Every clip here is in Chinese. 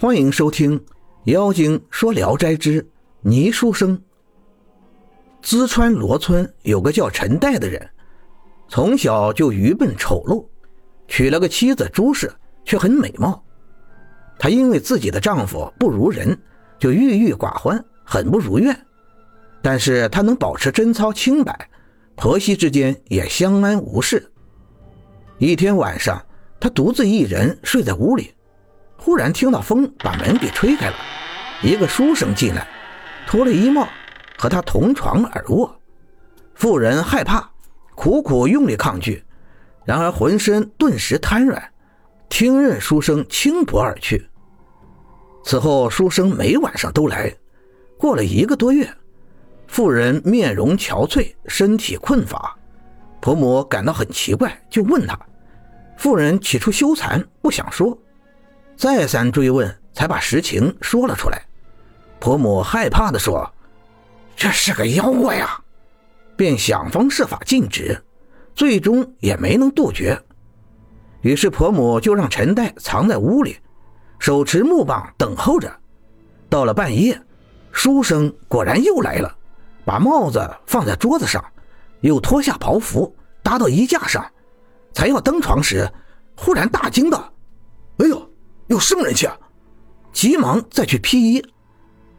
欢迎收听《妖精说聊斋之倪书生》。淄川罗村有个叫陈岱的人，从小就愚笨丑陋，娶了个妻子朱氏，却很美貌。她因为自己的丈夫不如人，就郁郁寡欢，很不如愿。但是她能保持贞操清白，婆媳之间也相安无事。一天晚上，她独自一人睡在屋里。忽然听到风把门给吹开了，一个书生进来，脱了衣帽，和他同床而卧。妇人害怕，苦苦用力抗拒，然而浑身顿时瘫软，听任书生轻薄而去。此后，书生每晚上都来。过了一个多月，妇人面容憔悴，身体困乏，婆母感到很奇怪，就问他。妇人起初羞惭，不想说。再三追问，才把实情说了出来。婆母害怕地说：“这是个妖怪呀！”便想方设法禁止，最终也没能杜绝。于是婆母就让陈岱藏在屋里，手持木棒等候着。到了半夜，书生果然又来了，把帽子放在桌子上，又脱下袍服搭到衣架上，才要登床时，忽然大惊道：“！”有生人气，急忙再去披衣。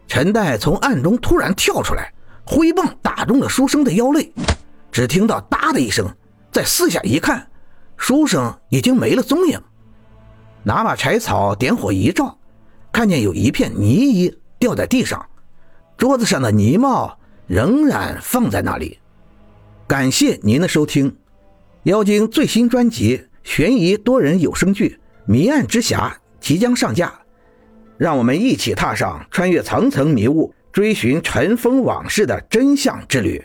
陈代从暗中突然跳出来，挥棒打中了书生的腰肋。只听到“哒”的一声，再四下一看，书生已经没了踪影。拿把柴草点火一照，看见有一片泥衣掉在地上，桌子上的泥帽仍然放在那里。感谢您的收听，《妖精》最新专辑悬疑多人有声剧《谜案之匣》。即将上架，让我们一起踏上穿越层层迷雾、追寻尘封往事的真相之旅。